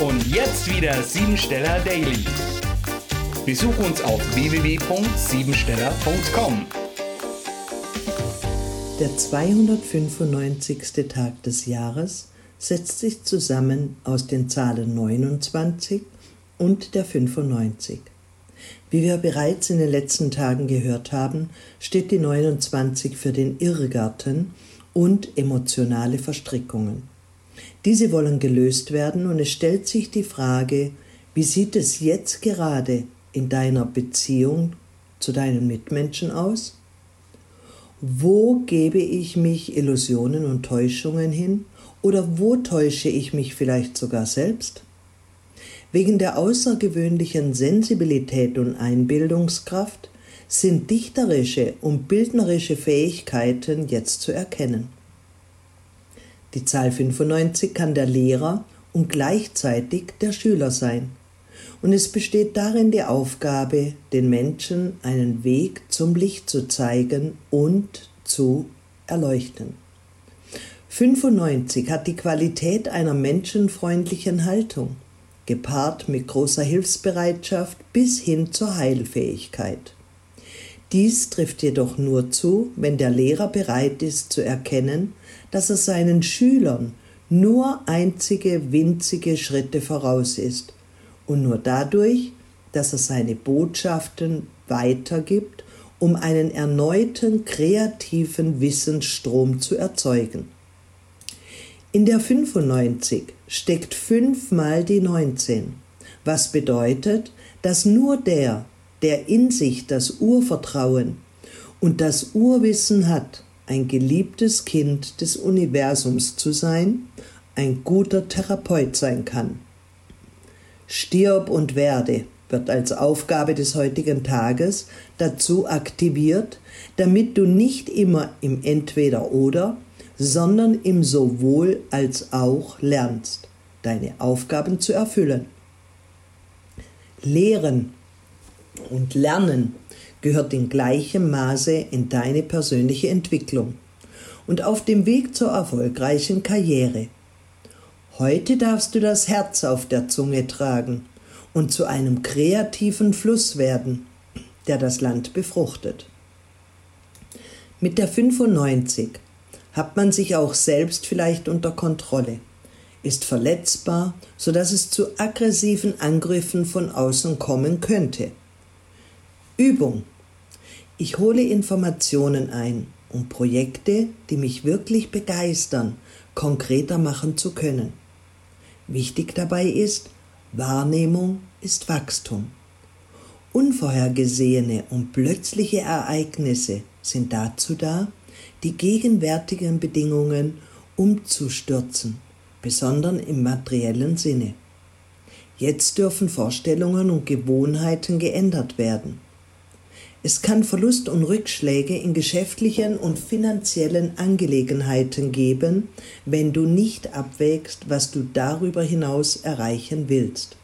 Und jetzt wieder Siebensteller Daily. Besuch uns auf www.siebensteller.com. Der 295. Tag des Jahres setzt sich zusammen aus den Zahlen 29 und der 95. Wie wir bereits in den letzten Tagen gehört haben, steht die 29 für den Irrgarten und emotionale Verstrickungen. Diese wollen gelöst werden und es stellt sich die Frage, wie sieht es jetzt gerade in deiner Beziehung zu deinen Mitmenschen aus? Wo gebe ich mich Illusionen und Täuschungen hin oder wo täusche ich mich vielleicht sogar selbst? Wegen der außergewöhnlichen Sensibilität und Einbildungskraft sind dichterische und bildnerische Fähigkeiten jetzt zu erkennen. Die Zahl 95 kann der Lehrer und gleichzeitig der Schüler sein. Und es besteht darin die Aufgabe, den Menschen einen Weg zum Licht zu zeigen und zu erleuchten. 95 hat die Qualität einer menschenfreundlichen Haltung, gepaart mit großer Hilfsbereitschaft bis hin zur Heilfähigkeit. Dies trifft jedoch nur zu, wenn der Lehrer bereit ist zu erkennen, dass er seinen Schülern nur einzige winzige Schritte voraus ist und nur dadurch, dass er seine Botschaften weitergibt, um einen erneuten kreativen Wissensstrom zu erzeugen. In der 95 steckt fünfmal die 19, was bedeutet, dass nur der, der in sich das Urvertrauen und das Urwissen hat, ein geliebtes Kind des Universums zu sein, ein guter Therapeut sein kann. Stirb und werde wird als Aufgabe des heutigen Tages dazu aktiviert, damit du nicht immer im Entweder oder, sondern im sowohl als auch lernst, deine Aufgaben zu erfüllen. Lehren und Lernen gehört in gleichem Maße in deine persönliche Entwicklung und auf dem Weg zur erfolgreichen Karriere. Heute darfst du das Herz auf der Zunge tragen und zu einem kreativen Fluss werden, der das Land befruchtet. Mit der 95 hat man sich auch selbst vielleicht unter Kontrolle, ist verletzbar, sodass es zu aggressiven Angriffen von außen kommen könnte. Übung. Ich hole Informationen ein, um Projekte, die mich wirklich begeistern, konkreter machen zu können. Wichtig dabei ist, Wahrnehmung ist Wachstum. Unvorhergesehene und plötzliche Ereignisse sind dazu da, die gegenwärtigen Bedingungen umzustürzen, besonders im materiellen Sinne. Jetzt dürfen Vorstellungen und Gewohnheiten geändert werden. Es kann Verlust und Rückschläge in geschäftlichen und finanziellen Angelegenheiten geben, wenn du nicht abwägst, was du darüber hinaus erreichen willst.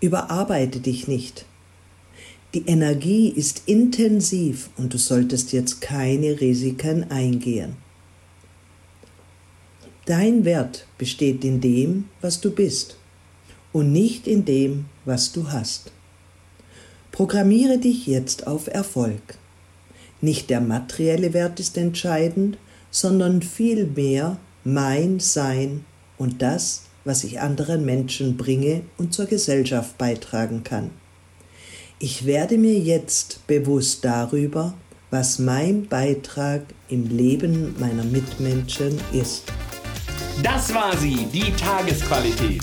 Überarbeite dich nicht. Die Energie ist intensiv und du solltest jetzt keine Risiken eingehen. Dein Wert besteht in dem, was du bist und nicht in dem, was du hast. Programmiere dich jetzt auf Erfolg. Nicht der materielle Wert ist entscheidend, sondern vielmehr mein Sein und das, was ich anderen Menschen bringe und zur Gesellschaft beitragen kann. Ich werde mir jetzt bewusst darüber, was mein Beitrag im Leben meiner Mitmenschen ist. Das war sie, die Tagesqualität.